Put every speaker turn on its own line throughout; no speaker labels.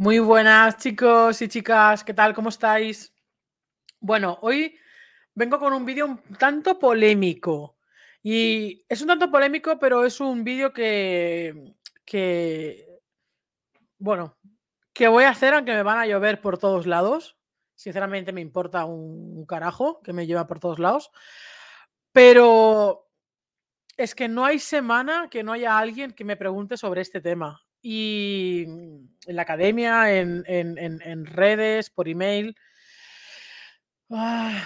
Muy buenas chicos y chicas, ¿qué tal? ¿Cómo estáis? Bueno, hoy vengo con un vídeo un tanto polémico. Y es un tanto polémico, pero es un vídeo que, que, bueno, que voy a hacer aunque me van a llover por todos lados. Sinceramente me importa un carajo que me lleva por todos lados. Pero es que no hay semana que no haya alguien que me pregunte sobre este tema y en la academia, en, redes, por email. Ah,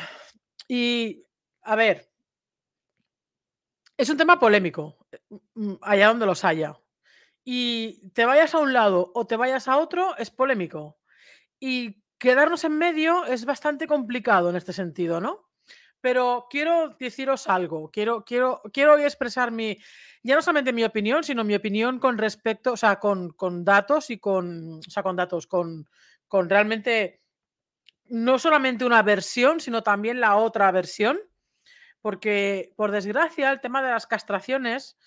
y, a ver, es un tema polémico, mm, allá donde los haya. Y te vayas a un lado o te vayas a otro, es polémico. Y quedarnos en medio es bastante complicado en este sentido, ¿no? Pero quiero deciros algo, quiero, quiero, quiero expresar mi, ya no solamente mi opinión, sino mi opinión con respecto, o sea, con, datos y con, o sea, con datos, con, con realmente no solamente una versión, sino también la otra versión, porque por desgracia el tema de las castraciones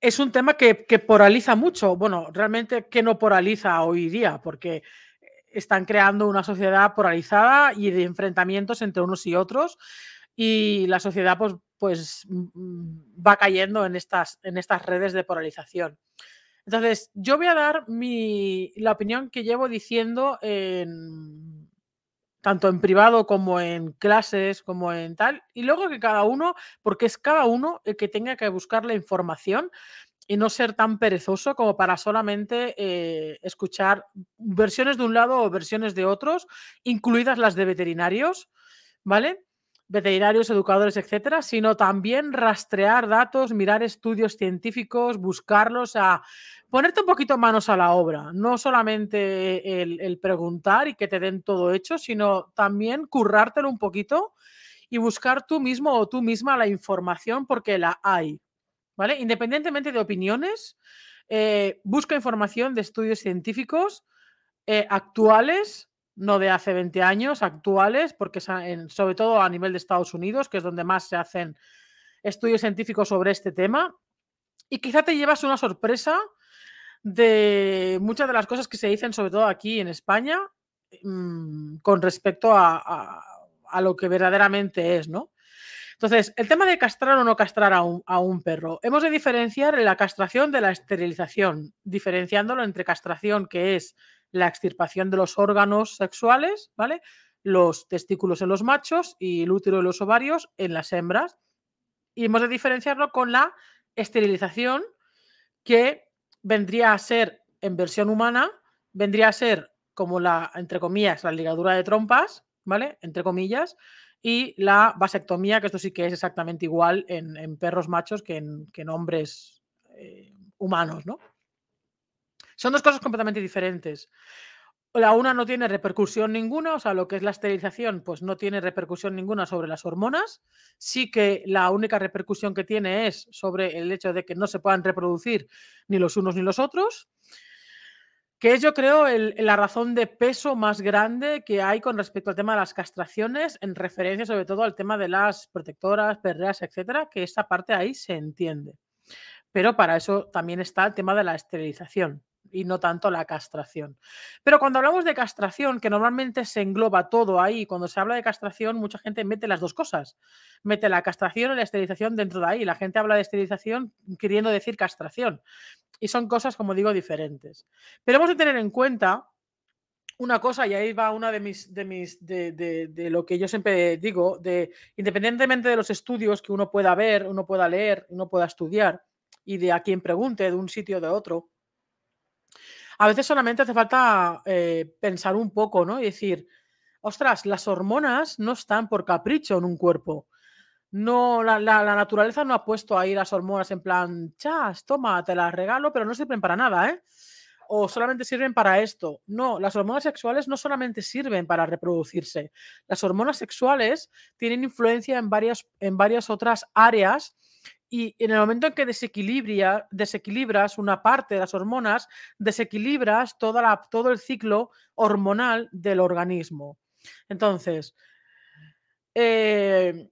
es un tema que, que, poraliza mucho. Bueno, realmente que no poraliza hoy día, porque están creando una sociedad polarizada y de enfrentamientos entre unos y otros y la sociedad pues, pues mm, va cayendo en estas, en estas redes de polarización. Entonces, yo voy a dar mi, la opinión que llevo diciendo en, tanto en privado como en clases, como en tal, y luego que cada uno, porque es cada uno el que tenga que buscar la información y no ser tan perezoso como para solamente eh, escuchar versiones de un lado o versiones de otros, incluidas las de veterinarios, ¿vale? veterinarios, educadores, etcétera, sino también rastrear datos, mirar estudios científicos, buscarlos, a ponerte un poquito manos a la obra, no solamente el, preguntar y que te den todo hecho, sino también currártelo un poquito y buscar tú mismo o tú misma la información porque la hay, ¿vale? Independientemente de opiniones, eh, busca información de estudios científicos eh, actuales no de hace 20 años, actuales, porque sobre todo a nivel de Estados Unidos, que es donde más se hacen estudios científicos sobre este tema. Y quizá te llevas una sorpresa de muchas de las cosas que se dicen, sobre todo aquí en España, mm, con respecto a, lo que verdaderamente es, ¿no? Entonces, el tema de castrar o no castrar a un, perro. Hemos de diferenciar la castración de la esterilización, diferenciándolo entre castración, que es la extirpación de los órganos sexuales, ¿vale? Los testículos en los machos y el útero y los ovarios en las hembras. Y hemos de diferenciarlo con la esterilización, que vendría a ser en versión humana, vendría a ser como la, entre comillas, la ligadura de trompas, ¿vale? Entre comillas, y la vasectomía, que esto sí que es exactamente igual en, perros machos que en, hombres eh, humanos, ¿no? Son dos cosas completamente diferentes. La una no tiene repercusión ninguna, o sea, lo que es la esterilización, pues no tiene repercusión ninguna sobre las hormonas. Sí que la única repercusión que tiene es sobre el hecho de que no se puedan reproducir ni los unos ni los otros, que es yo creo la razón de peso más grande que hay con respecto al tema de las castraciones, en referencia sobre todo al tema de las protectoras, perreas, etcétera, que esa parte ahí se entiende. Pero para eso también está el tema de la esterilización y no tanto la castración. Pero cuando hablamos de castración, que normalmente se engloba todo ahí, cuando se habla de castración, mucha gente mete las dos cosas. Mete la castración y la esterilización dentro de ahí. La gente habla de esterilización queriendo decir castración. Y son cosas, como digo, diferentes. Pero hemos de tener en cuenta una cosa, y ahí va una de mis, de mis, de, de, lo que yo siempre digo, de independientemente de los estudios que uno pueda ver, uno pueda leer, uno pueda estudiar, y de a quien pregunte de un sitio o de otro, a veces solamente hace falta eh, pensar un poco, ¿no? Y decir, ostras, las hormonas no están por capricho en un cuerpo. No, la, naturaleza no ha puesto ahí las hormonas en plan, chas, toma, te las regalo, pero no sirven para nada, ¿eh? O solamente sirven para esto. No, las hormonas sexuales no solamente sirven para reproducirse. Las hormonas sexuales tienen influencia en varias, en varias otras áreas y en el momento en que desequilibras una parte de las hormonas, desequilibras toda la, todo el ciclo hormonal del organismo. Entonces, eh,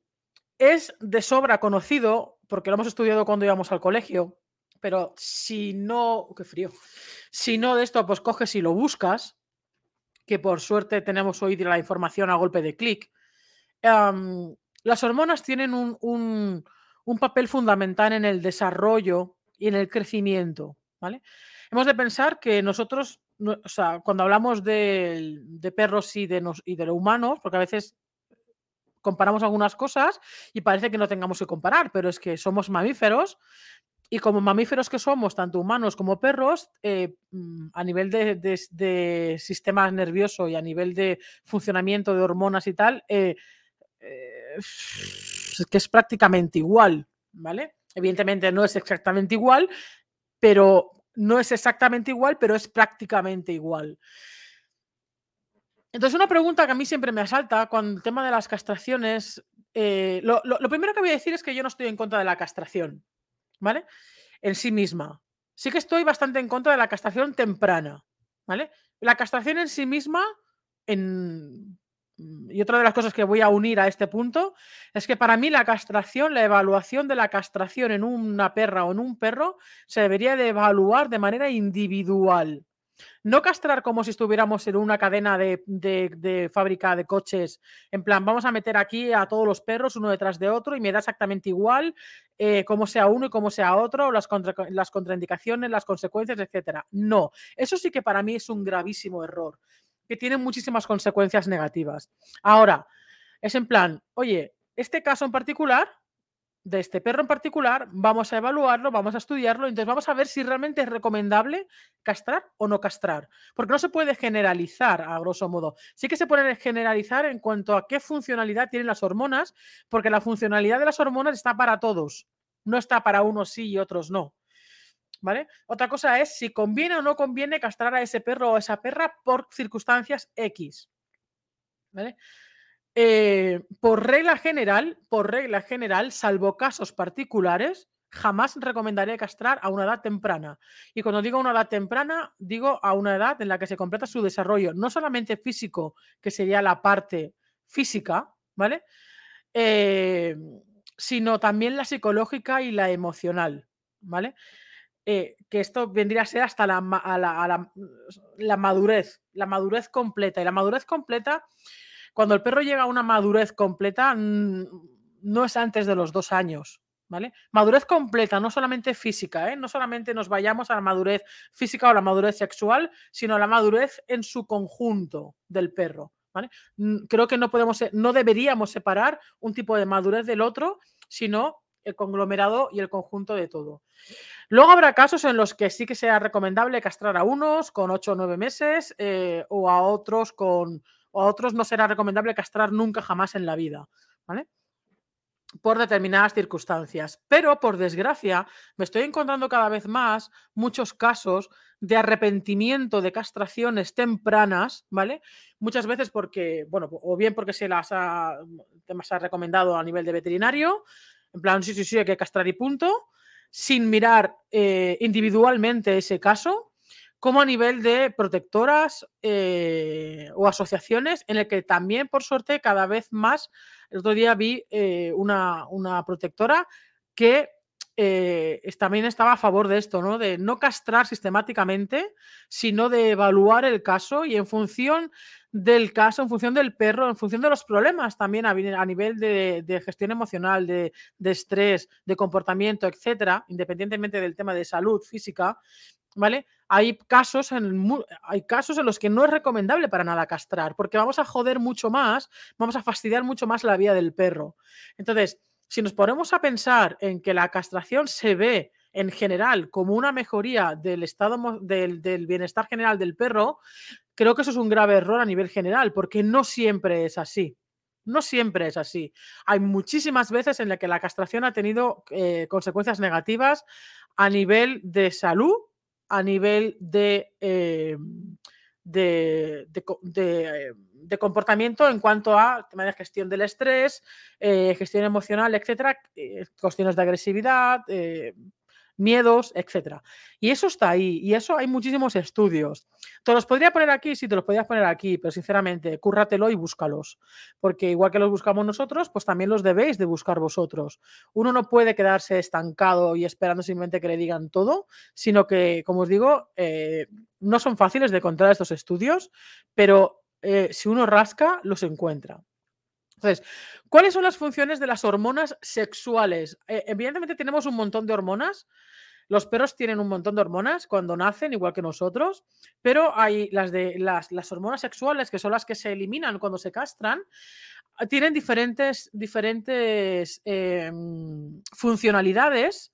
es de sobra conocido, porque lo hemos estudiado cuando íbamos al colegio, pero si no, qué frío, Si no de esto, pues coges y lo buscas, que por suerte tenemos hoy la información a golpe de clic. las hormonas tienen un, papel fundamental en el desarrollo y en el crecimiento. ¿vale? Hemos de pensar que nosotros, cuando hablamos de, perros y de, y de humanos, porque a veces comparamos algunas cosas y parece que no tengamos que comparar, pero es que somos mamíferos y como mamíferos que somos, tanto humanos como perros, eh, mm, a nivel de, sistema nervioso y a nivel de funcionamiento de hormonas y tal, eh, eh, es que es prácticamente igual, ¿vale? Evidentemente no es exactamente igual, pero no es exactamente igual, pero es prácticamente igual. Entonces, una pregunta que a mí siempre me asalta con el tema de las castraciones. lo, primero que voy a decir es que yo no estoy en contra de la castración. ¿vale? En sí misma. Sí que estoy bastante en contra de la castración temprana, ¿vale? La castración en sí misma, en... y otra de las cosas que voy a unir a este punto, es que para mí la castración, la evaluación de la castración en una perra o en un perro, se debería de evaluar de manera individual. No castrar como si estuviéramos en una cadena de, fábrica de coches, en plan, vamos a meter aquí a todos los perros uno detrás de otro y me da exactamente igual eh, cómo sea uno y cómo sea otro, las, las contraindicaciones, las consecuencias, etcétera. No, eso sí que para mí es un gravísimo error, que tiene muchísimas consecuencias negativas. Ahora, es en plan, oye, este caso en particular de este perro en particular, vamos a evaluarlo, vamos a estudiarlo, entonces vamos a ver si realmente es recomendable castrar o no castrar, porque no se puede generalizar a grosso modo. Sí que se puede generalizar en cuanto a qué funcionalidad tienen las hormonas, porque la funcionalidad de las hormonas está para todos, no está para unos sí y otros no. ¿Vale? Otra cosa es si conviene o no conviene castrar a ese perro o a esa perra por circunstancias X. ¿Vale? Eh, por regla general, por regla general, salvo casos particulares, jamás recomendaré castrar a una edad temprana. Y cuando digo una edad temprana, digo a una edad en la que se completa su desarrollo, no solamente físico, que sería la parte física, ¿vale? Eh, sino también la psicológica y la emocional, ¿vale? Eh, que esto vendría a ser hasta la, la madurez, la madurez completa. Y la madurez completa cuando el perro llega a una madurez completa, no es antes de los dos años. ¿Vale? Madurez completa, no solamente física, ¿eh? no solamente nos vayamos a la madurez física o la madurez sexual, sino a la madurez en su conjunto del perro. ¿vale? Creo que no podemos, no deberíamos separar un tipo de madurez del otro, sino el conglomerado y el conjunto de todo. Luego habrá casos en los que sí que sea recomendable castrar a unos con 8 o 9 meses eh, o a otros con o a otros no será recomendable castrar nunca jamás en la vida, ¿vale? Por determinadas circunstancias. Pero, por desgracia, me estoy encontrando cada vez más muchos casos de arrepentimiento de castraciones tempranas, ¿vale? Muchas veces porque, bueno, o bien porque se las ha, ha recomendado a nivel de veterinario, en plan, sí, sí, sí, hay que castrar y punto, sin mirar eh, individualmente ese caso, como a nivel de protectoras eh, o asociaciones, en el que también, por suerte, cada vez más, el otro día vi eh, una, protectora que eh, también estaba a favor de esto, ¿no? De no castrar sistemáticamente, sino de evaluar el caso y en función del caso, en función del perro, en función de los problemas también a, nivel de, gestión emocional, de, de, estrés, de comportamiento, etcétera, independientemente del tema de salud física, ¿vale? Hay casos, en, hay casos en los que no es recomendable para nada castrar, porque vamos a joder mucho más, vamos a fastidiar mucho más la vida del perro. Entonces, si nos ponemos a pensar en que la castración se ve en general como una mejoría del estado del, del, bienestar general del perro, creo que eso es un grave error a nivel general, porque no siempre es así. No siempre es así. Hay muchísimas veces en las que la castración ha tenido eh, consecuencias negativas a nivel de salud a nivel de, eh, de, de, comportamiento en cuanto a tema de gestión del estrés, eh, gestión emocional, etcétera, eh, cuestiones de agresividad, miedos, etc. Y eso está ahí, y eso hay muchísimos estudios. Te los podría poner aquí, sí, te los podrías poner aquí, pero sinceramente, cúrratelo y búscalos, porque igual que los buscamos nosotros, pues también los debéis de buscar vosotros. Uno no puede quedarse estancado y esperando simplemente que le digan todo, sino que, como os digo, eh, no son fáciles de encontrar estos estudios, pero eh, si uno rasca, los encuentra. Entonces, ¿cuáles son las funciones de las hormonas sexuales? Eh, evidentemente tenemos un montón de hormonas. Los perros tienen un montón de hormonas cuando nacen, igual que nosotros, pero hay las de las, hormonas sexuales, que son las que se eliminan cuando se castran, tienen diferentes, diferentes em, funcionalidades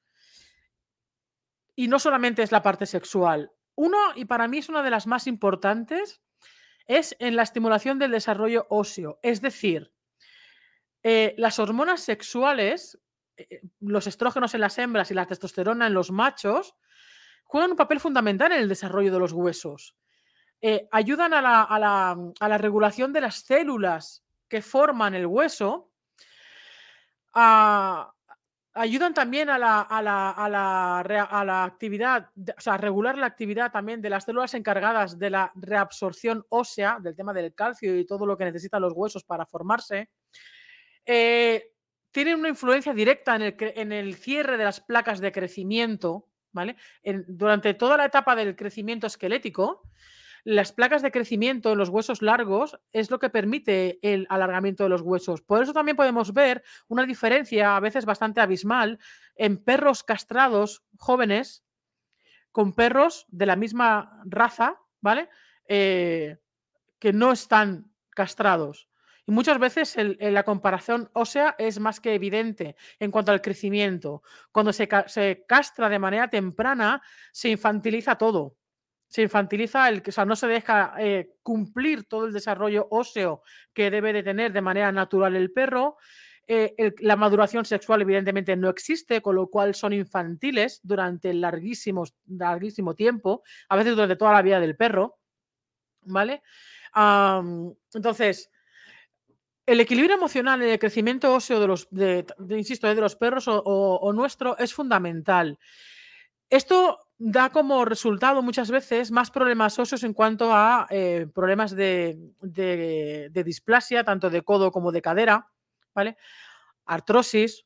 y no solamente es la parte sexual. Uno, y para mí es una de las más importantes, es en la estimulación del desarrollo óseo. Es decir, eh, las hormonas sexuales, eh, eh, los estrógenos en las hembras y la testosterona en los machos, juegan un papel fundamental en el desarrollo de los huesos. ayudan a la, regulación de las células que forman el hueso, ayudan también a la, a la, actividad, o sea, a regular la actividad también de las células encargadas de la reabsorción ósea, del tema del calcio y todo lo que necesitan los huesos para formarse. Eh, tienen una influencia directa en el, cierre de las placas de crecimiento, ¿vale? durante toda la etapa del crecimiento esquelético, las placas de crecimiento en los huesos largos es lo que permite el alargamiento de los huesos. Por eso también podemos ver una diferencia a veces bastante abismal en perros castrados jóvenes con perros de la misma raza, ¿vale? Eh, que no están castrados. Y muchas veces la comparación ósea es más que evidente en cuanto al crecimiento. Cuando se, castra de manera temprana, se infantiliza todo. Se infantiliza, el, o sea, no se deja eh, cumplir todo el desarrollo óseo que debe de tener de manera natural el perro. Eh, la maduración sexual evidentemente no existe, con lo cual son infantiles durante larguísimo tiempo, a veces durante toda la vida del perro. ¿Vale? entonces, el equilibrio emocional en el crecimiento óseo de los, insisto, eh, de los perros o, nuestro es fundamental. Esto da como resultado muchas veces más problemas óseos en cuanto a eh, problemas de, displasia, tanto de codo como de cadera, ¿vale? Artrosis,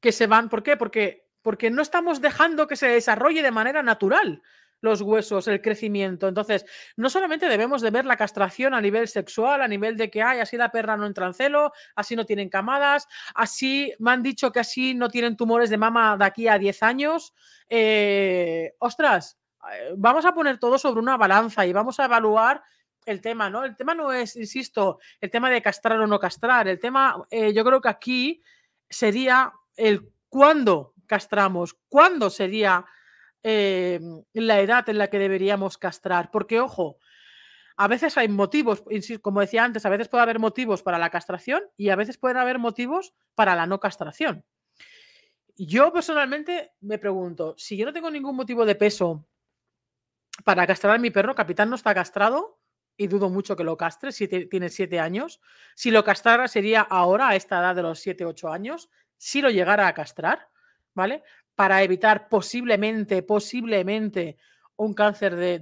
que se van, ¿por qué? Porque, porque no estamos dejando que se desarrolle de manera natural los huesos, el crecimiento. Entonces, no solamente debemos de ver la castración a nivel sexual, a nivel de que, hay así la perra no entra en celo, así no tienen camadas, así me han dicho que así no tienen tumores de mama de aquí a 10 años. Eh, ostras, eh, vamos a poner todo sobre una balanza y vamos a evaluar el tema, ¿no? El tema no es, insisto, el tema de castrar o no castrar. El tema, eh, yo creo que aquí sería el cuándo castramos, cuándo sería Em, la edad en la que deberíamos castrar. Porque, ojo, a veces hay motivos, como decía antes, a veces puede haber motivos para la castración y a veces pueden haber motivos para la no castración. Yo personalmente me pregunto, si yo no tengo ningún motivo de peso para castrar a mi perro, Capitán no está castrado y dudo mucho que lo castre, si tiene siete años. Si lo castrara sería ahora, a esta edad de los siete, ocho años, si lo llegara a castrar, ¿vale? Para evitar posiblemente, posiblemente un cáncer de,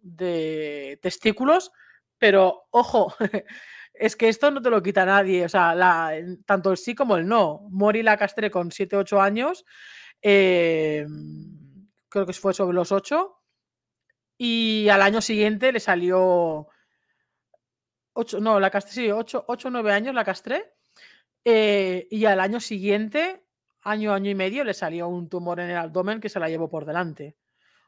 de, testículos, pero ojo, es que esto no te lo quita nadie, o sea, tanto el sí como el no. Mori la castré con 7, 8 años, em, creo que fue sobre los 8, y al año siguiente le salió 8, no, la castré, sí, 8, 8 9 años la castré, eh, y al año siguiente año, año y medio, le salió un tumor en el abdomen que se la llevó por delante.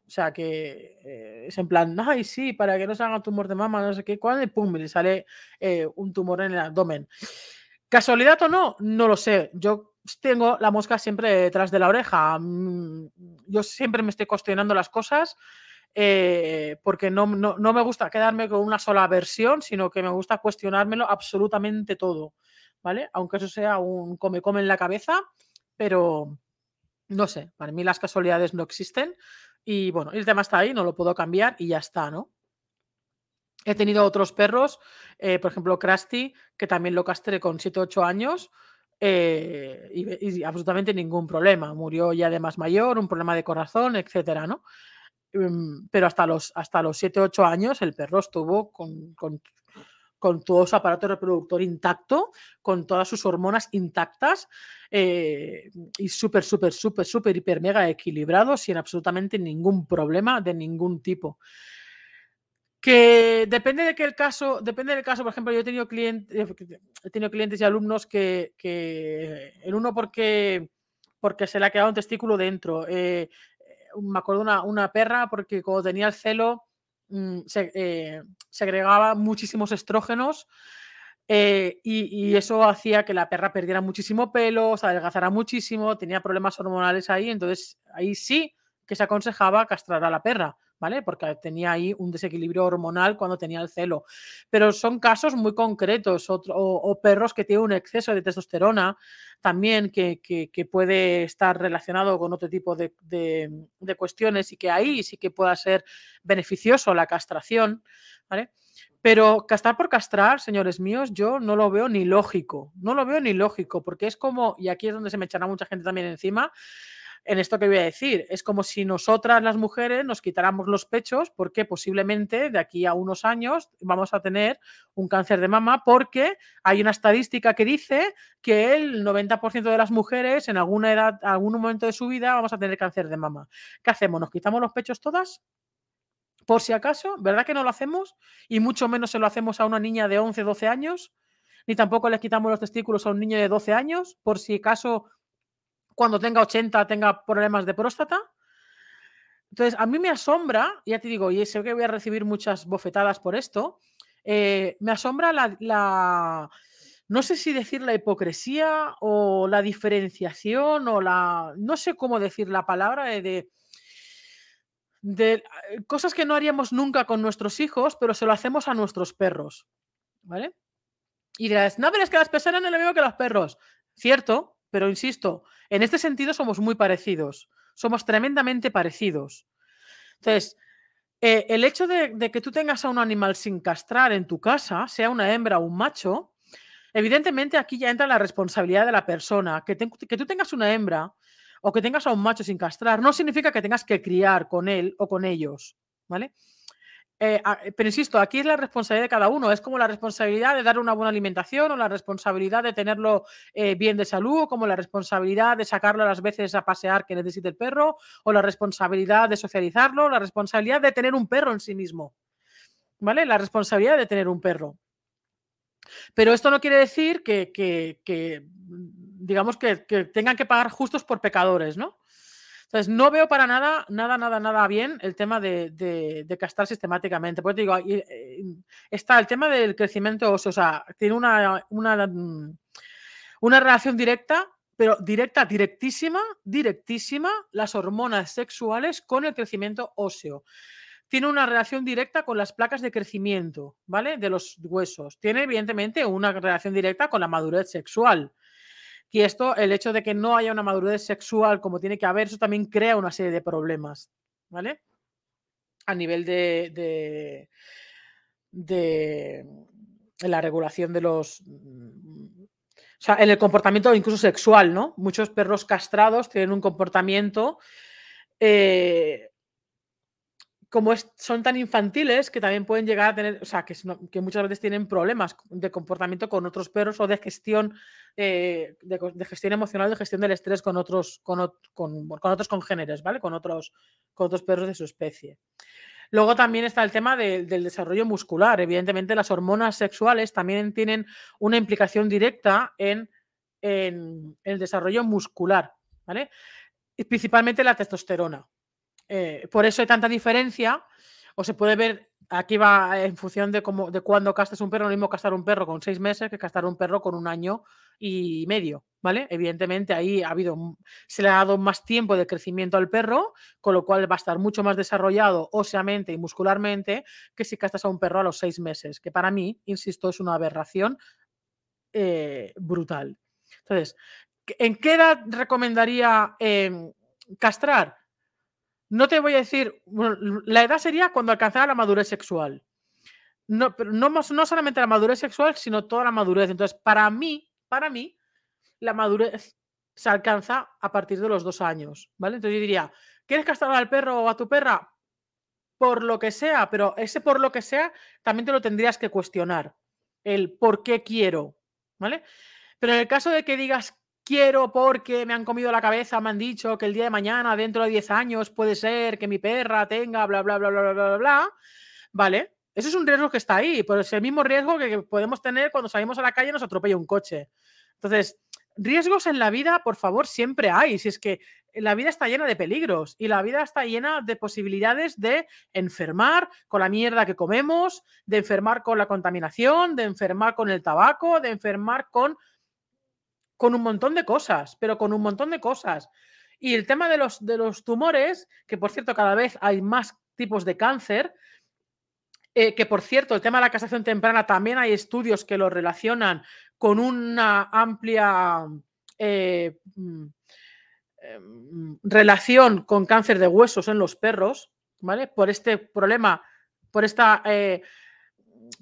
O sea que eh, es en plan, ay, sí, para que no se haga tumor de mama, no sé qué, cuál, y pum, le sale eh, un tumor en el abdomen. ¿Casualidad o no? No lo sé. Yo tengo la mosca siempre detrás de la oreja. Mm, yo siempre me estoy cuestionando las cosas eh, porque no, no, no, me gusta quedarme con una sola versión, sino que me gusta cuestionármelo absolutamente todo. ¿Vale? Aunque eso sea un come-come en la cabeza, pero no sé, para mí las casualidades no existen y bueno, el tema está ahí, no lo puedo cambiar y ya está, ¿no? He tenido otros perros, eh, por ejemplo, Krusty, que también lo castré con 7 8 años eh, y, absolutamente ningún problema. Murió ya de más mayor, un problema de corazón, etcétera, ¿no? Em, pero hasta los, hasta los 7-8 años el perro estuvo con, con, todo su aparato reproductor intacto, con todas sus hormonas intactas eh, y súper, súper, súper, súper, hiper, mega equilibrado, sin absolutamente ningún problema de ningún tipo. Que depende de que el caso, depende del caso, por ejemplo, yo he tenido clientes, eh, he tenido clientes y alumnos que, que el uno porque, porque se le ha quedado un testículo dentro. Eh, me acuerdo una, una perra porque cuando tenía el celo mm, se, eh, segregaba muchísimos estrógenos y, y, eso hacía que la perra perdiera muchísimo pelo, se adelgazara muchísimo, tenía problemas hormonales ahí, entonces ahí sí que se aconsejaba castrar a la perra ¿vale? Porque tenía ahí un desequilibrio hormonal cuando tenía el celo. Pero son casos muy concretos, o, perros que tienen un exceso de testosterona también que, puede estar relacionado con otro tipo de, cuestiones y que ahí sí que pueda ser beneficioso la castración, ¿vale? Pero castrar por castrar, señores míos, yo no lo veo ni lógico, no lo veo ni lógico, porque es como, y aquí es donde se me echará mucha gente también encima, en esto que voy a decir. Es como si nosotras las mujeres nos quitáramos los pechos porque posiblemente de aquí a unos años vamos a tener un cáncer de mama porque hay una estadística que dice que el 90% de las mujeres en alguna edad, algún momento de su vida vamos a tener cáncer de mama. ¿Qué hacemos? ¿Nos quitamos los pechos todas? Por si acaso, ¿verdad que no lo hacemos? Y mucho menos se lo hacemos a una niña de 11, 12 años. Ni tampoco le quitamos los testículos a un niño de 12 años, por si acaso cuando tenga 80 tenga problemas de próstata. Entonces, a mí me asombra, ya te digo, y sé que voy a recibir muchas bofetadas por esto, eh, me asombra la, no sé si decir la hipocresía o la diferenciación o la, no sé cómo decir la palabra de, de, eh, cosas que no haríamos nunca con nuestros hijos, pero se lo hacemos a nuestros perros, ¿vale? Y dirás, no, pero es que las personas no le veo que los perros. Cierto, pero insisto, en este sentido somos muy parecidos, somos tremendamente parecidos. Entonces, eh, el hecho de, que tú tengas a un animal sin castrar en tu casa, sea una hembra o un macho, evidentemente aquí ya entra la responsabilidad de la persona. Que, que tú tengas una hembra o que tengas a un macho sin castrar no significa que tengas que criar con él o con ellos, ¿vale? Eh, pero insisto, aquí es la responsabilidad de cada uno. Es como la responsabilidad de darle una buena alimentación o la responsabilidad de tenerlo eh, bien de salud, o como la responsabilidad de sacarlo a las veces a pasear que necesite el perro, o la responsabilidad de socializarlo, la responsabilidad de tener un perro en sí mismo. ¿Vale? La responsabilidad de tener un perro. Pero esto no quiere decir que, digamos, que tengan que pagar justos por pecadores, ¿no? Entonces, no veo para nada, nada, nada, nada bien el tema de, de, castrar sistemáticamente. Porque te digo, eh, está el tema del crecimiento óseo, o sea, tiene una, una, mm, una relación directa, pero directa, directísima, directísima, las hormonas sexuales con el crecimiento óseo tiene una relación directa con las placas de crecimiento, ¿vale? De los huesos. Tiene, evidentemente, una relación directa con la madurez sexual. Y esto, el hecho de que no haya una madurez sexual como tiene que haber, eso también crea una serie de problemas, ¿vale? A nivel de, de, la regulación de los... O sea, en el comportamiento incluso sexual, ¿no? Muchos perros castrados tienen un comportamiento eh, como son tan infantiles que también pueden llegar a tener, o sea, que, muchas veces tienen problemas de comportamiento con otros perros o de gestión, eh, de, gestión emocional, de gestión del estrés con otros, con, otros congéneres, ¿vale? Con otros, con otros perros de su especie. Luego también está el tema del desarrollo muscular. Evidentemente, las hormonas sexuales también tienen una implicación directa en, el desarrollo muscular, ¿vale? Principalmente la testosterona. Eh, por eso hay tanta diferencia, o se puede ver, aquí va en función de, cómo, de cuándo castas un perro, lo mismo castar un perro con seis meses que castar un perro con un año y medio, ¿vale? Evidentemente ahí ha habido, se le ha dado más tiempo de crecimiento al perro, con lo cual va a estar mucho más desarrollado óseamente y muscularmente que si castas a un perro a los seis meses, que para mí, insisto, es una aberración eh, brutal. Entonces, ¿en qué edad recomendaría em, castrar? No te voy a decir, la edad sería cuando alcanzara la madurez sexual. No, no, no solamente la madurez sexual, sino toda la madurez. Entonces, para mí, para mí, la madurez se alcanza a partir de los dos años, ¿vale? Entonces yo diría, ¿quieres castrar al perro o a tu perra? Por lo que sea, pero ese por lo que sea también te lo tendrías que cuestionar, el por qué quiero, ¿vale? Pero en el caso de que digas quiero porque me han comido la cabeza, me han dicho que el día de mañana, dentro de 10 años, puede ser que mi perra tenga bla, bla, bla, bla, bla, bla, bla, ¿vale? Eso es un riesgo que está ahí, pero es el mismo riesgo que podemos tener cuando salimos a la calle y nos atropella un coche. Entonces, riesgos en la vida, por favor, siempre hay. Si es que la vida está llena de peligros y la vida está llena de posibilidades de enfermar con la mierda que comemos, de enfermar con la contaminación, de enfermar con el tabaco, de enfermar con, con un montón de cosas, pero con un montón de cosas. Y el tema de los, de los tumores, que por cierto cada vez hay más tipos de cáncer, eh, que por cierto, el tema de la castración temprana también hay estudios que lo relacionan con una amplia eh, mm, em, relación con cáncer de huesos en los perros, ¿vale? Por este problema, por esta, eh,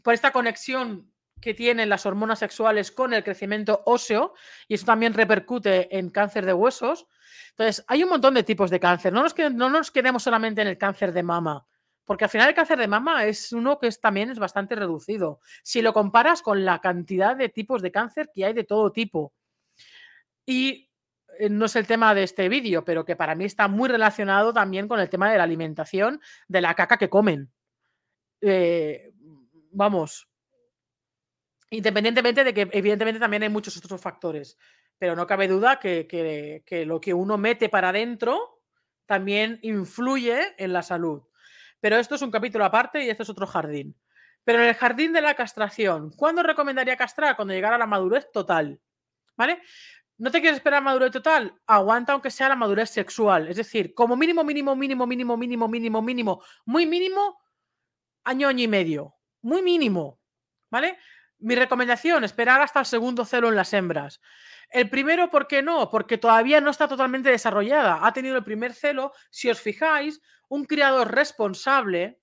por esta conexión que tienen las hormonas sexuales con el crecimiento óseo y eso también repercute en cáncer de huesos. Entonces, hay un montón de tipos de cáncer. No nos, no nos quedemos solamente en el cáncer de mama. Porque al final el cáncer de mama es uno que es, también es bastante reducido. Si lo comparas con la cantidad de tipos de cáncer que hay de todo tipo. Y eh, no es el tema de este vídeo, pero que para mí está muy relacionado también con el tema de la alimentación, de la caca que comen. Eh, vamos, independientemente de que evidentemente también hay muchos otros factores, pero no cabe duda que, lo que uno mete para adentro también influye en la salud. Pero esto es un capítulo aparte y esto es otro jardín. Pero en el jardín de la castración, ¿cuándo recomendaría castrar? Cuando llegara a la madurez total. ¿Vale? ¿No te quieres esperar madurez total? Aguanta aunque sea la madurez sexual. Es decir, como mínimo, mínimo, mínimo, mínimo, mínimo, mínimo, mínimo, muy mínimo, año, año y medio. Muy mínimo. ¿Vale? Mi recomendación, esperar hasta el segundo celo en las hembras. El primero, ¿por qué no? Porque todavía no está totalmente desarrollada. Ha tenido el primer celo. Si os fijáis, un criador responsable,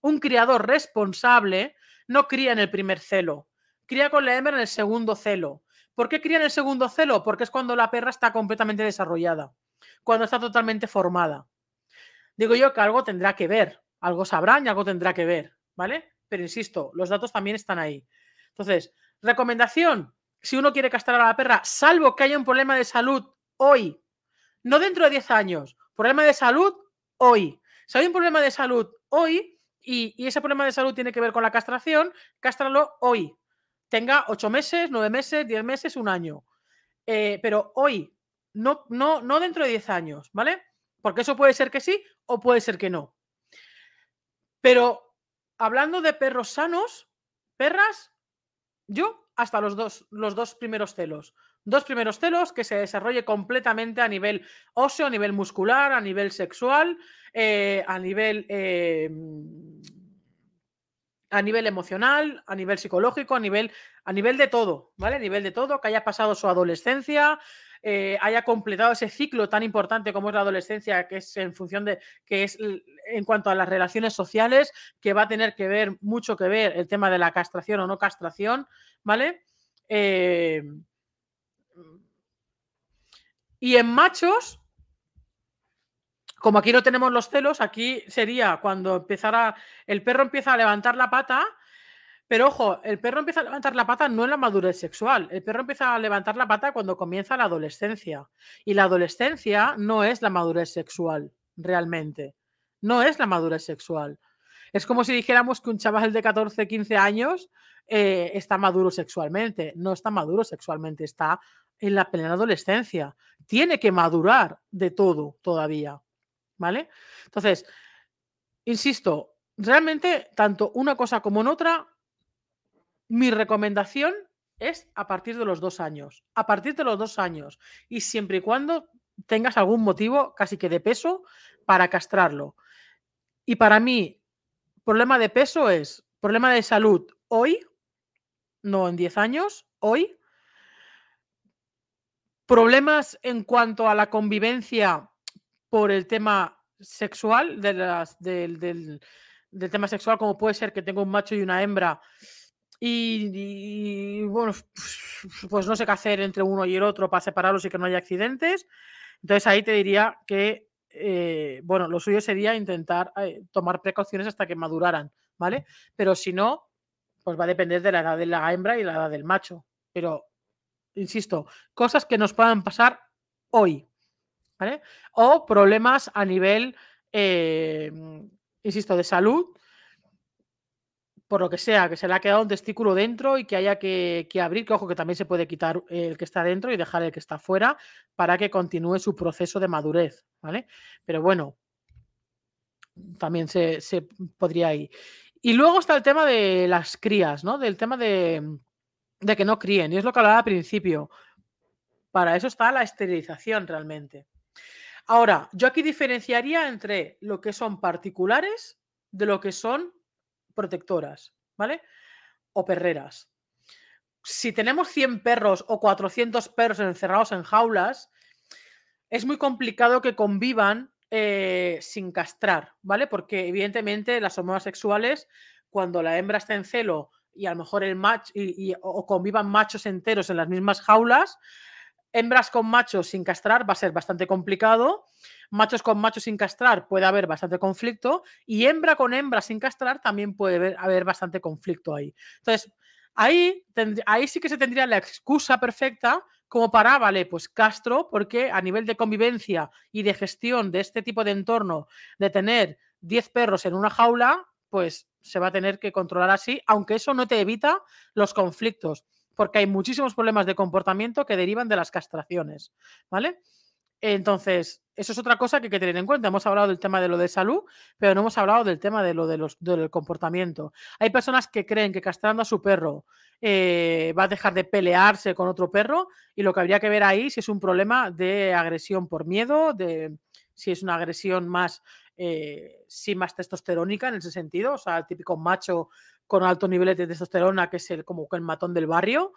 un criador responsable, no cría en el primer celo. Cría con la hembra en el segundo celo. ¿Por qué cría en el segundo celo? Porque es cuando la perra está completamente desarrollada, cuando está totalmente formada. Digo yo que algo tendrá que ver, algo sabrán y algo tendrá que ver, ¿vale? Pero insisto, los datos también están ahí. Entonces, recomendación, si uno quiere castrar a la perra, salvo que haya un problema de salud hoy, no dentro de 10 años, problema de salud hoy. Si hay un problema de salud hoy y, ese problema de salud tiene que ver con la castración, cástralo hoy. Tenga 8 meses, 9 meses, 10 meses, un año. Eh, pero hoy, no, no, no dentro de 10 años, ¿vale? Porque eso puede ser que sí o puede ser que no. Pero hablando de perros sanos, perras, yo hasta los dos, los dos primeros celos. Dos primeros celos que se desarrolle completamente a nivel óseo, a nivel muscular, a nivel sexual, eh, a nivel. Eh, a nivel emocional, a nivel psicológico, a nivel, a nivel de todo, ¿vale? A nivel de todo, que haya pasado su adolescencia, eh, haya completado ese ciclo tan importante como es la adolescencia, que es en función de, que es en cuanto a las relaciones sociales, que va a tener que ver, mucho que ver el tema de la castración o no castración, ¿vale? Eh, y en machos, como aquí no tenemos los celos, aquí sería cuando empezara, el perro empieza a levantar la pata, pero ojo, el perro empieza a levantar la pata no en la madurez sexual, el perro empieza a levantar la pata cuando comienza la adolescencia. Y la adolescencia no es la madurez sexual, realmente. No es la madurez sexual. Es como si dijéramos que un chaval de 14, 15 años eh, está maduro sexualmente. No está maduro sexualmente, está en la plena adolescencia. Tiene que madurar de todo todavía. ¿Vale? Entonces, insisto, realmente, tanto una cosa como en otra, mi recomendación es a partir de los dos años. A partir de los dos años. Y siempre y cuando tengas algún motivo casi que de peso para castrarlo. Y para mí, problema de peso es problema de salud hoy no en 10 años, hoy. Problemas en cuanto a la convivencia por el tema sexual, del, del, tema sexual, como puede ser que tenga un macho y una hembra y, bueno, pues no sé qué hacer entre uno y el otro para separarlos y que no haya accidentes. Entonces ahí te diría que, eh, bueno, lo suyo sería intentar eh, tomar precauciones hasta que maduraran, ¿vale? Pero si no, pues va a depender de la edad de la hembra y la edad del macho. Pero, insisto, cosas que nos puedan pasar hoy, ¿vale? O problemas a nivel, eh, insisto, de salud por lo que sea, que se le ha quedado un testículo dentro y que haya que, abrir, que ojo que también se puede quitar el que está dentro y dejar el que está fuera para que continúe su proceso de madurez, ¿vale? Pero bueno, también se, podría ir. Y luego está el tema de las crías, ¿no? Del tema de, de que no críen, y es lo que hablaba al principio. Para eso está la esterilización realmente. Ahora, yo aquí diferenciaría entre lo que son particulares de lo que son protectoras, ¿vale? O perreras. Si tenemos 100 perros o 400 perros encerrados en jaulas, es muy complicado que convivan eh, sin castrar, ¿vale? Porque evidentemente las hormonas sexuales, cuando la hembra está en celo y a lo mejor el macho o convivan machos enteros en las mismas jaulas, hembras con machos sin castrar va a ser bastante complicado, machos con machos sin castrar puede haber bastante conflicto y hembra con hembra sin castrar también puede haber, bastante conflicto ahí. Entonces, ahí, ahí sí que se tendría la excusa perfecta como para, vale, pues castro, porque a nivel de convivencia y de gestión de este tipo de entorno, de tener 10 perros en una jaula, pues se va a tener que controlar así, aunque eso no te evita los conflictos porque hay muchísimos problemas de comportamiento que derivan de las castraciones, ¿vale? Entonces, eso es otra cosa que hay que tener en cuenta. Hemos hablado del tema de lo de salud, pero no hemos hablado del tema de lo de los, del comportamiento. Hay personas que creen que castrando a su perro eh, va a dejar de pelearse con otro perro y lo que habría que ver ahí si es un problema de agresión por miedo, de si es una agresión más, eh, más testosterónica en ese sentido, o sea, el típico macho con alto nivel de testosterona, que es el, como el matón del barrio.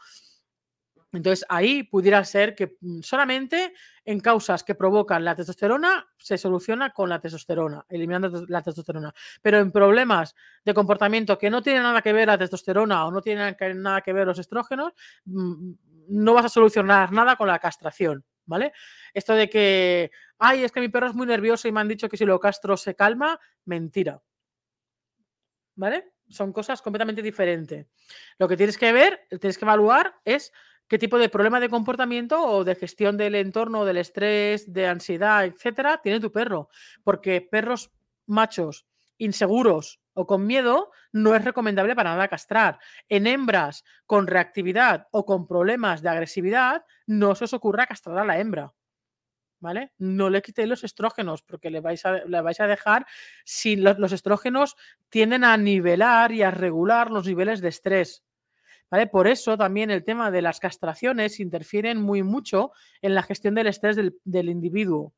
Entonces ahí pudiera ser que mm, solamente en causas que provocan la testosterona se soluciona con la testosterona, eliminando la testosterona. Pero en problemas de comportamiento que no tienen nada que ver la testosterona o no tienen nada que ver los estrógenos, mm, no vas a solucionar nada con la castración, ¿vale? Esto de que, ay, es que mi perro es muy nervioso y me han dicho que si lo castro se calma, mentira. ¿Vale? Son cosas completamente diferentes. Lo que tienes que ver, tienes que evaluar es qué tipo de problema de comportamiento o de gestión del entorno, del estrés, de ansiedad, etcétera, tiene tu perro. Porque perros machos inseguros o con miedo no es recomendable para nada castrar. En hembras con reactividad o con problemas de agresividad, no se os ocurra castrar a la hembra. ¿Vale? No le quitéis los estrógenos porque le vais a, le vais a dejar sin los, estrógenos tienden a nivelar y a regular los niveles de estrés. ¿Vale? Por eso también el tema de las castraciones interfieren muy mucho en la gestión del estrés del, del individuo.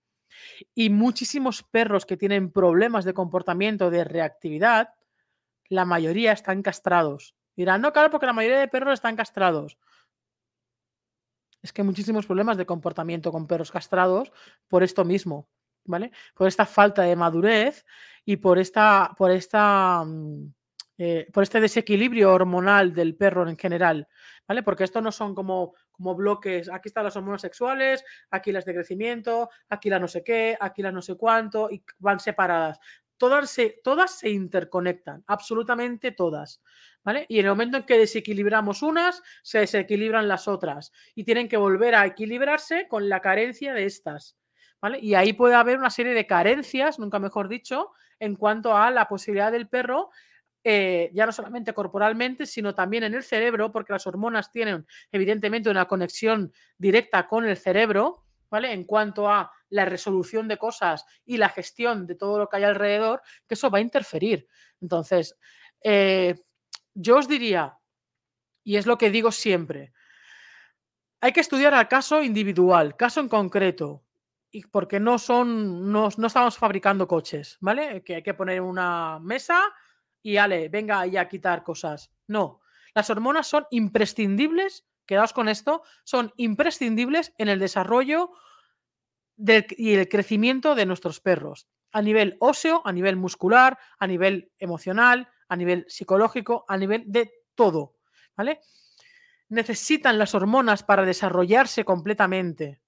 Y muchísimos perros que tienen problemas de comportamiento, de reactividad, la mayoría están castrados. Dirán, no, claro, porque la mayoría de perros están castrados es que hay muchísimos problemas de comportamiento con perros castrados por esto mismo, ¿vale? Por esta falta de madurez y por esta, por esta, mm, eh, por este desequilibrio hormonal del perro en general, ¿vale? Porque esto no son como, como bloques, aquí están las hormonas sexuales, aquí las de crecimiento, aquí las no sé qué, aquí las no sé cuánto, y van separadas. Todas se, todas se interconectan, absolutamente todas. Y en el momento en que desequilibramos unas, se desequilibran las otras y tienen que volver a equilibrarse con la carencia de estas, ¿vale? Y ahí puede haber una serie de carencias, nunca mejor dicho, en cuanto a la posibilidad del perro eh, ya no solamente corporalmente, sino también en el cerebro, porque las hormonas tienen evidentemente una conexión directa con el cerebro, ¿vale? En cuanto a la resolución de cosas y la gestión de todo lo que hay alrededor, que eso va a interferir. Entonces, eh, yo os diría, y es lo que digo siempre, hay que estudiar al caso individual, caso en concreto, y porque no son, no, estamos fabricando coches, ¿vale? Que hay que poner una mesa y ale, venga ahí a quitar cosas. No, las hormonas son imprescindibles, quedaos con esto, son imprescindibles en el desarrollo y el crecimiento de nuestros perros, a nivel óseo, a nivel muscular, a nivel emocional, a nivel psicológico, a nivel de todo. ¿vale? Necesitan las hormonas para desarrollarse completamente.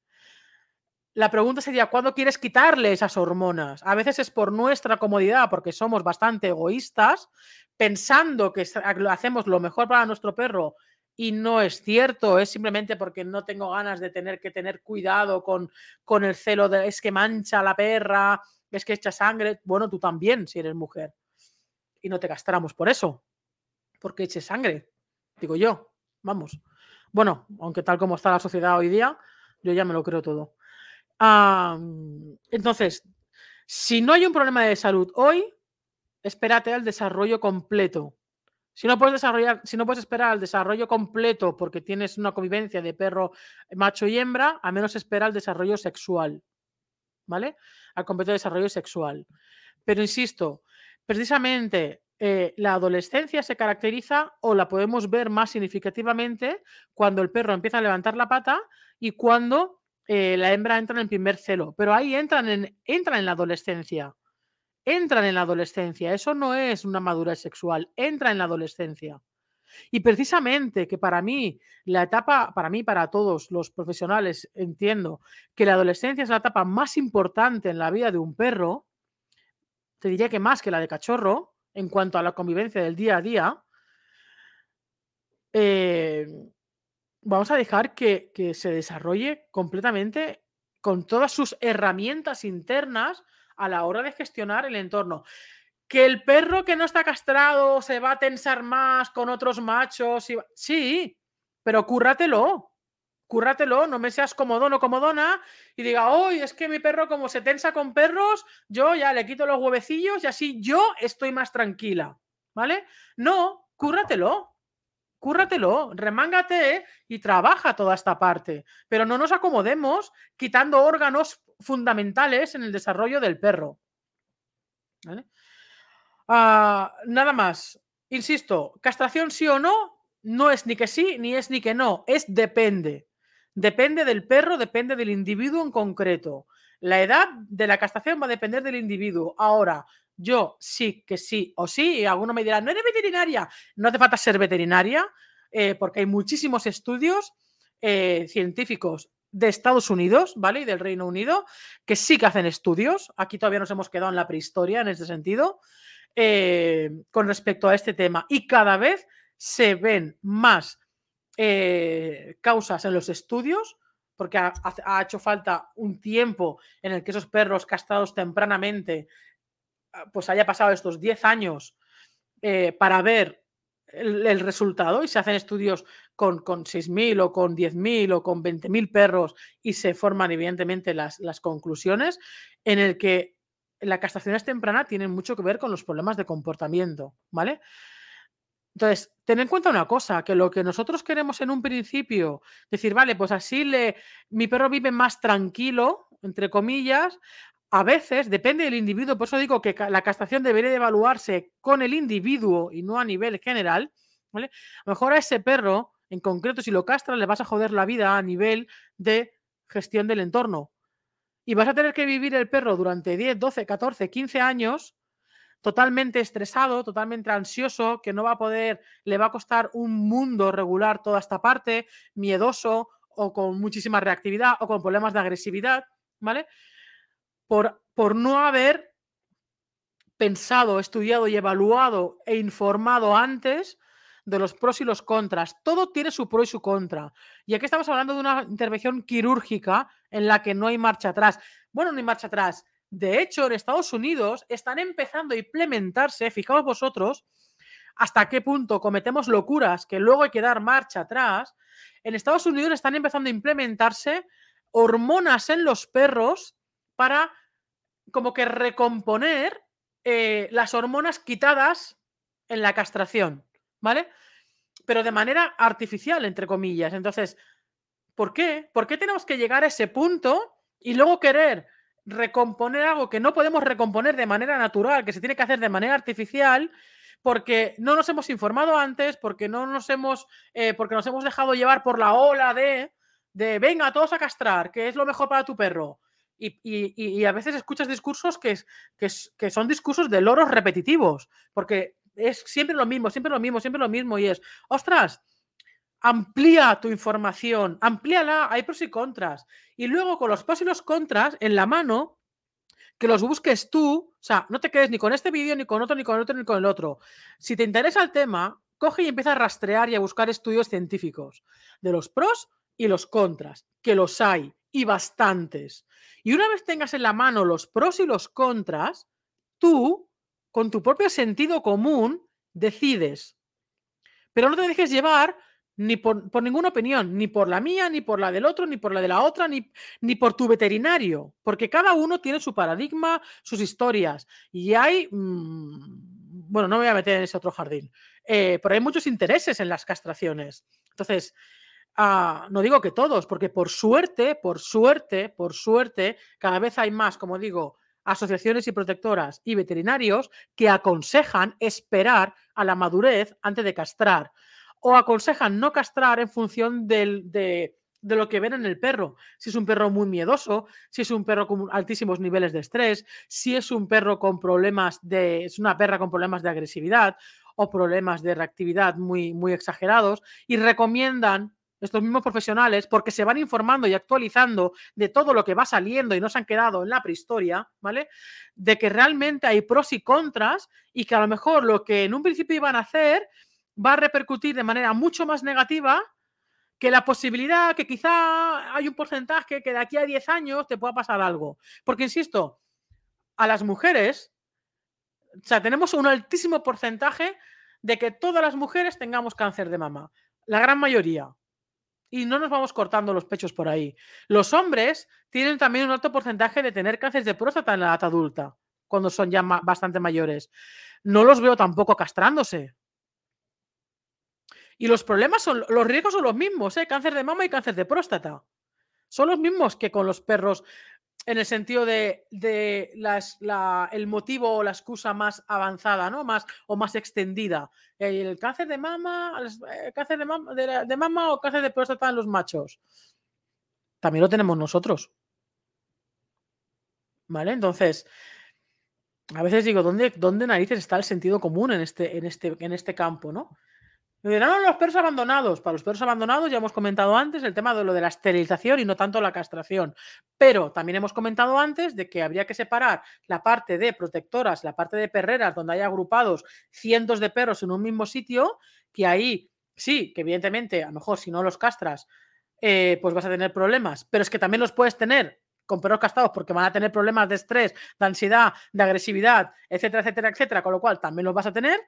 La pregunta sería, ¿cuándo quieres quitarle esas hormonas? A veces es por nuestra comodidad, porque somos bastante egoístas, pensando que hacemos lo mejor para nuestro perro y no es cierto, es simplemente porque no tengo ganas de tener que tener cuidado con, con el celo de es que mancha la perra, es que echa sangre. Bueno, tú también, si eres mujer. Y no te castramos por eso, porque eche sangre, digo yo. Vamos. Bueno, aunque tal como está la sociedad hoy día, yo ya me lo creo todo entonces, si no hay un problema de salud hoy, espérate al desarrollo completo. Si no puedes esperar al desarrollo completo porque tienes una convivencia de perro macho y hembra, a menos espera al desarrollo sexual. ¿Vale? Al completo desarrollo sexual. Pero insisto, precisamente eh, la adolescencia se caracteriza o la podemos ver más significativamente cuando el perro empieza a levantar la pata y cuando eh, la hembra entra en el primer celo, pero ahí entran en, entran en la adolescencia. Entran en la adolescencia. Eso no es una madurez sexual, entra en la adolescencia. Y precisamente que para mí, la etapa, para mí, para todos los profesionales, entiendo que la adolescencia es la etapa más importante en la vida de un perro, te diría que más que la de cachorro, en cuanto a la convivencia del día a día. Eh, vamos a dejar que, se desarrolle completamente con todas sus herramientas internas a la hora de gestionar el entorno. Que el perro que no está castrado se va a tensar más con otros machos. Y... Sí, pero cúrratelo. Cúrratelo, no me seas comodón o comodona y diga, hoy es que mi perro como se tensa con perros, yo ya le quito los huevecillos y así yo estoy más tranquila. ¿Vale? No, cúrratelo cúrratelo, remángate y trabaja toda esta parte, pero no nos acomodemos quitando órganos fundamentales en el desarrollo del perro. Ah, nada más, insisto, castración sí o no, no es ni que sí ni es ni que no, es depende. Depende del perro, depende del individuo en concreto. La edad de la castración va a depender del individuo. Ahora, yo sí que sí o sí, y alguno me dirá, no eres veterinaria, no hace falta ser veterinaria, eh, porque hay muchísimos estudios eh, científicos de Estados Unidos, ¿vale? Y del Reino Unido, que sí que hacen estudios. Aquí todavía nos hemos quedado en la prehistoria en este sentido, eh, con respecto a este tema. Y cada vez se ven más causas en los estudios, porque ha, hecho falta un tiempo en el que esos perros castrados tempranamente pues haya pasado estos 10 años eh, para ver el, resultado y se hacen estudios con, con 6.000 o con 10.000 o con 20.000 perros y se forman evidentemente las, las conclusiones en el que la castración temprana tiene mucho que ver con los problemas de comportamiento, ¿vale? Entonces, ten en cuenta una cosa, que lo que nosotros queremos en un principio, decir, vale, pues así le, mi perro vive más tranquilo, entre comillas, a veces depende del individuo, por eso digo que la castración debería evaluarse con el individuo y no a nivel general. ¿vale? A lo mejor a ese perro, en concreto, si lo castras, le vas a joder la vida a nivel de gestión del entorno. Y vas a tener que vivir el perro durante 10, 12, 14, 15 años totalmente estresado, totalmente ansioso, que no va a poder, le va a costar un mundo regular toda esta parte, miedoso o con muchísima reactividad o con problemas de agresividad, ¿vale? Por, no haber pensado, estudiado y evaluado e informado antes de los pros y los contras. Todo tiene su pro y su contra. Y aquí estamos hablando de una intervención quirúrgica en la que no hay marcha atrás. Bueno, no hay marcha atrás. De hecho, en Estados Unidos están empezando a implementarse, fijaos vosotros, hasta qué punto cometemos locuras que luego hay que dar marcha atrás. En Estados Unidos están empezando a implementarse hormonas en los perros para como que recomponer eh, las hormonas quitadas en la castración, ¿vale? Pero de manera artificial, entre comillas. Entonces, ¿por qué? ¿Por qué tenemos que llegar a ese punto y luego querer recomponer algo que no podemos recomponer de manera natural, que se tiene que hacer de manera artificial? porque no nos hemos informado antes, porque no nos hemos, eh, porque nos hemos dejado llevar por la ola de, de venga, todos a castrar, que es lo mejor para tu perro. Y, a veces escuchas discursos que, que, son discursos de loros repetitivos, porque es siempre lo mismo, siempre lo mismo, siempre lo mismo, y es, ostras, amplía tu información, amplíala, hay pros y contras. Y luego con los pros y los contras en la mano, que los busques tú, o sea, no te quedes ni con este vídeo, ni con otro, ni con otro, ni con el otro. Si te interesa el tema, coge y empieza a rastrear y a buscar estudios científicos de los pros y los contras, que los hay y bastantes. Y una vez tengas en la mano los pros y los contras, tú, con tu propio sentido común, decides. Pero no te dejes llevar ni por, ninguna opinión, ni por la mía, ni por la del otro, ni por la de la otra, ni, ni por tu veterinario, porque cada uno tiene su paradigma, sus historias, y hay, mm, bueno, no me voy a meter en ese otro jardín, eh, pero hay muchos intereses en las castraciones. Entonces, no digo que todos, porque por suerte, por suerte, por suerte, cada vez hay más, como digo, asociaciones y protectoras y veterinarios que aconsejan esperar a la madurez antes de castrar o aconsejan no castrar en función de, lo que ven en el perro. Si es un perro muy miedoso, si es un perro con altísimos niveles de estrés, si es un perro con problemas de, es una perra con problemas de agresividad o problemas de reactividad muy, muy exagerados y recomiendan estos mismos profesionales, porque se van informando y actualizando de todo lo que va saliendo y no se han quedado en la prehistoria, ¿vale? De que realmente hay pros y contras y que a lo mejor lo que en un principio iban a hacer va a repercutir de manera mucho más negativa que la posibilidad que quizá hay un porcentaje que de aquí a 10 años te pueda pasar algo. Porque, insisto, a las mujeres, o sea, tenemos un altísimo porcentaje de que todas las mujeres tengamos cáncer de mama. La gran mayoría. Y no nos vamos cortando los pechos por ahí. Los hombres tienen también un alto porcentaje de tener cáncer de próstata en la edad adulta, cuando son ya bastante mayores. No los veo tampoco castrándose. Y los problemas son, los riesgos son los mismos, ¿eh? cáncer de mama y cáncer de próstata. Son los mismos que con los perros en el sentido de, el motivo o la excusa más avanzada, ¿no? Más o más extendida. El cáncer de mama, el cáncer de mama, de, mama o cáncer de próstata en los machos. También lo tenemos nosotros. ¿Vale? Entonces, a veces digo, ¿dónde, ¿dónde narices está el sentido común en este, en este, en este campo, ¿no? Dirán los perros abandonados. Para los perros abandonados ya hemos comentado antes el tema de lo de la esterilización y no tanto la castración. Pero también hemos comentado antes de que habría que separar la parte de protectoras, la parte de perreras, donde hay agrupados cientos de perros en un mismo sitio, que ahí sí, que evidentemente a lo mejor si no los castras, eh, pues vas a tener problemas. Pero es que también los puedes tener con perros castrados porque van a tener problemas de estrés, de ansiedad, de agresividad, etcétera, etcétera, etcétera, con lo cual también los vas a tener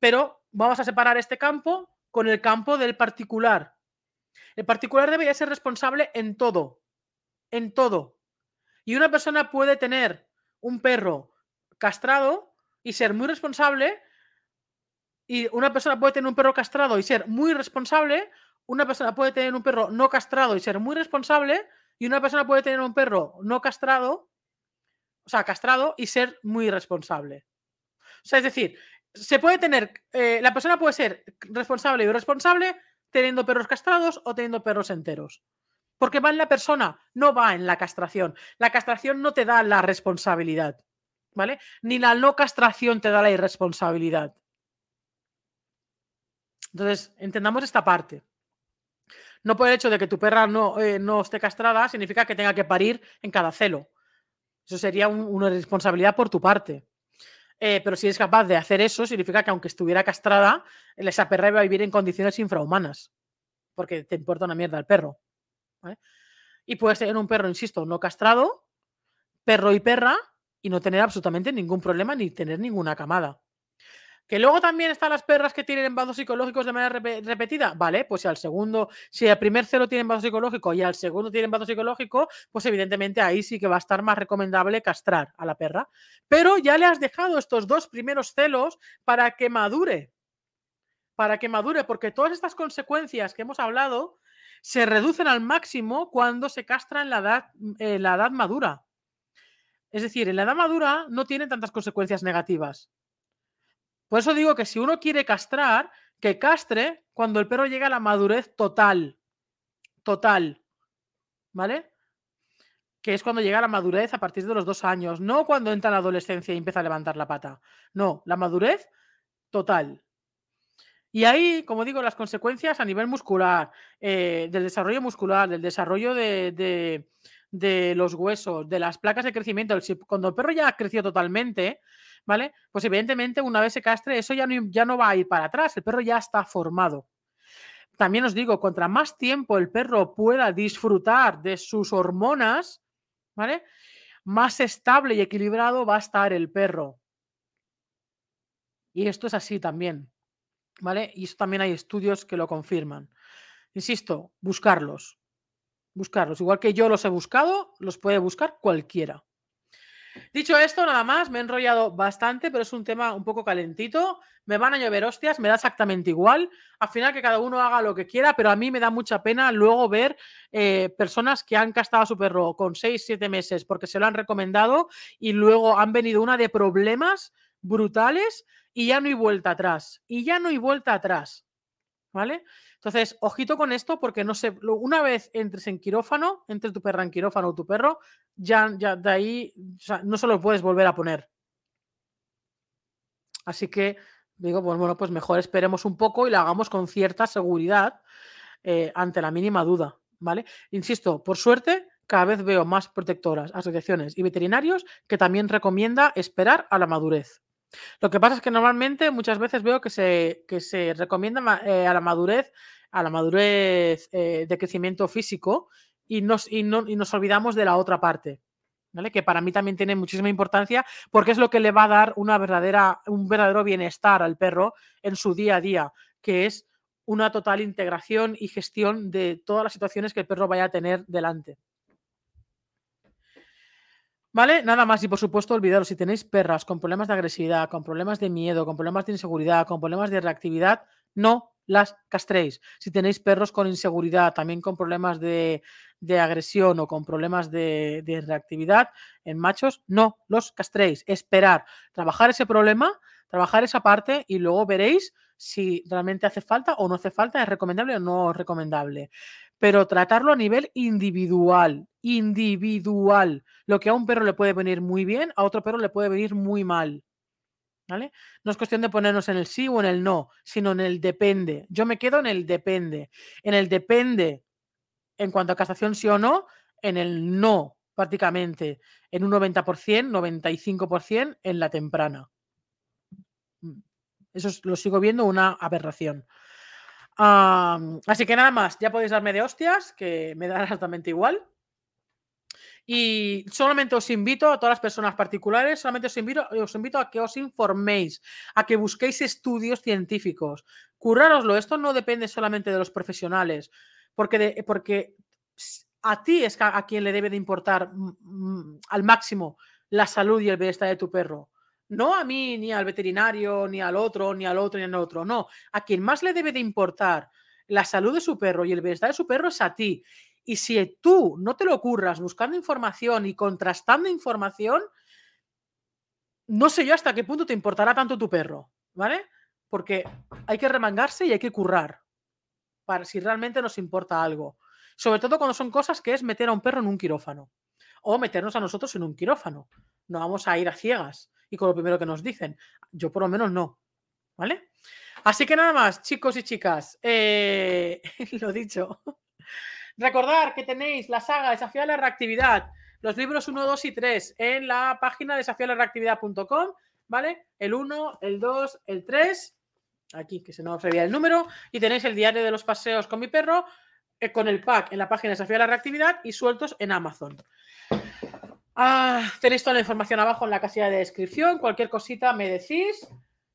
pero vamos a separar este campo con el campo del particular. El particular debería ser responsable en todo, en todo. Y una persona puede tener un perro castrado y ser muy responsable, y una persona puede tener un perro castrado y ser muy responsable, una persona puede tener un perro no castrado y ser muy responsable, y una persona puede tener un perro no castrado, o sea, castrado y ser muy responsable. O sea, es decir, se puede tener, eh, la persona puede ser responsable y irresponsable teniendo perros castrados o teniendo perros enteros. Porque va en la persona, no va en la castración. La castración no te da la responsabilidad, ¿vale? Ni la no castración te da la irresponsabilidad. Entonces, entendamos esta parte. No por el hecho de que tu perra no, eh, esté castrada significa que tenga que parir en cada celo. Eso sería una responsabilidad por tu parte. Eh, pero si eres capaz de hacer eso, significa que aunque estuviera castrada, esa perra iba a vivir en condiciones infrahumanas. Porque te importa una mierda el perro. Y puedes tener un perro, insisto, no castrado, perro y perra, y no tener absolutamente ningún problema ni tener ninguna camada. Que luego también están las perras que tienen envados psicológicos de manera repetida. Vale, pues si al segundo, si al primer cero tiene embado psicológico y al segundo tiene embado psicológico, pues evidentemente ahí sí que va a estar más recomendable castrar a la perra. Pero ya le has dejado estos dos primeros celos para que madure. Para que madure, porque todas estas consecuencias que hemos hablado se reducen al máximo cuando se castra en la edad, en la edad madura. Es decir, en la edad madura no tiene tantas consecuencias negativas. Por eso digo que si uno quiere castrar, que castre cuando el perro llega a la madurez total. Total. ¿Vale? Que es cuando llega a la madurez a partir de los dos años, no cuando entra en la adolescencia y empieza a levantar la pata. No, la madurez total. Y ahí, como digo, las consecuencias a nivel muscular, eh, del desarrollo muscular, del desarrollo de, los huesos, de las placas de crecimiento, cuando el perro ya ha crecido totalmente, ¿vale? Pues evidentemente una vez se castre, eso ya no, ya no va a ir para atrás, el perro ya está formado. También os digo, contra más tiempo el perro pueda disfrutar de sus hormonas, ¿vale? Más estable y equilibrado va a estar el perro. Y esto es así también. ¿vale? Y eso también hay estudios que lo confirman. Insisto, buscarlos. Buscarlos. Igual que yo los he buscado, los puede buscar cualquiera. Dicho esto, nada más, me he enrollado bastante, pero es un tema un poco calentito. Me van a llover hostias, me da exactamente igual. Al final que cada uno haga lo que quiera, pero a mí me da mucha pena luego ver eh, personas que han castado a su perro con 6, 7 meses porque se lo han recomendado y luego han venido una de problemas brutales y ya no hay vuelta atrás. Y ya no hay vuelta atrás. ¿Vale? Entonces, ojito con esto porque no sé, una vez entres en quirófano, entre tu perra en quirófano o tu perro, ya, ya de ahí no se lo puedes volver a poner. Así que digo, pues bueno, pues mejor esperemos un poco y lo hagamos con cierta seguridad eh, ante la mínima duda. ¿Vale? Insisto, por suerte, cada vez veo más protectoras, asociaciones y veterinarios que también recomienda esperar a la madurez. Lo que pasa es que normalmente muchas veces veo que se, que se recomienda eh, a la madurez, a la madurez eh, de crecimiento físico y nos, y, no, y nos olvidamos de la otra parte. ¿Vale? que para mí también tiene muchísima importancia porque es lo que le va a dar una verdadera, un verdadero bienestar al perro en su día a día, que es una total integración y gestión de todas las situaciones que el perro vaya a tener delante. ¿Vale? Nada más. Y por supuesto, olvidaros, si tenéis perras con problemas de agresividad, con problemas de miedo, con problemas de inseguridad, con problemas de reactividad, no las castréis. Si tenéis perros con inseguridad, también con problemas de, agresión o con problemas de, de, reactividad en machos, no los castréis. Esperar, trabajar ese problema, trabajar esa parte y luego veréis si realmente hace falta o no hace falta, es recomendable o no es recomendable pero tratarlo a nivel individual, individual. Lo que a un perro le puede venir muy bien, a otro perro le puede venir muy mal. ¿Vale? No es cuestión de ponernos en el sí o en el no, sino en el depende. Yo me quedo en el depende. En el depende en cuanto a castración sí o no, en el no prácticamente, en un 90%, 95% en la temprana. Mm. Eso lo sigo viendo una aberración así que nada más, ya podéis darme de hostias, que me da altamente igual. Y solamente os invito a todas las personas particulares, solamente os invito, os invito a que os informéis, a que busquéis estudios científicos. Currároslo, esto no depende solamente de los profesionales, porque, porque a ti es a, quien le debe de importar al máximo la salud y el bienestar de tu perro. No a mí, ni al veterinario, ni al otro, ni al otro, ni al otro. No, a quien más le debe de importar la salud de su perro y el bienestar de su perro es a ti. Y si tú no te lo ocurras buscando información y contrastando información, no sé yo hasta qué punto te importará tanto tu perro, ¿vale? Porque hay que remangarse y hay que currar para si realmente nos importa algo. Sobre todo cuando son cosas que es meter a un perro en un quirófano o meternos a nosotros en un quirófano. No vamos a ir a ciegas y con lo primero que nos dicen. Yo por lo menos no. ¿Vale? Así que nada más, chicos y chicas, eh, lo dicho. Recordar que tenéis la saga Desafío a la Reactividad, los libros 1, 2 y 3 en la página desafío-a-la-reactividad.com, ¿vale? El 1, el 2, el 3, aquí que se nos revía el número, y tenéis el diario de los paseos con mi perro, eh, con el pack en la página Desafío a la Reactividad y sueltos en Amazon. Ah, tenéis toda la información abajo en la casilla de descripción. Cualquier cosita me decís.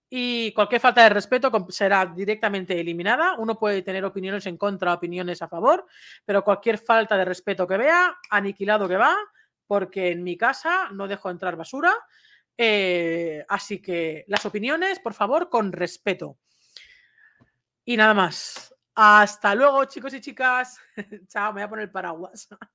Y cualquier falta de respeto será directamente eliminada. Uno puede tener opiniones en contra, opiniones a favor, pero cualquier falta de respeto que vea, aniquilado que va, porque en mi casa no dejo entrar basura. Eh, así que las opiniones, por favor, con respeto. Y nada más. Hasta luego, chicos y chicas. Chao, me voy a poner paraguas.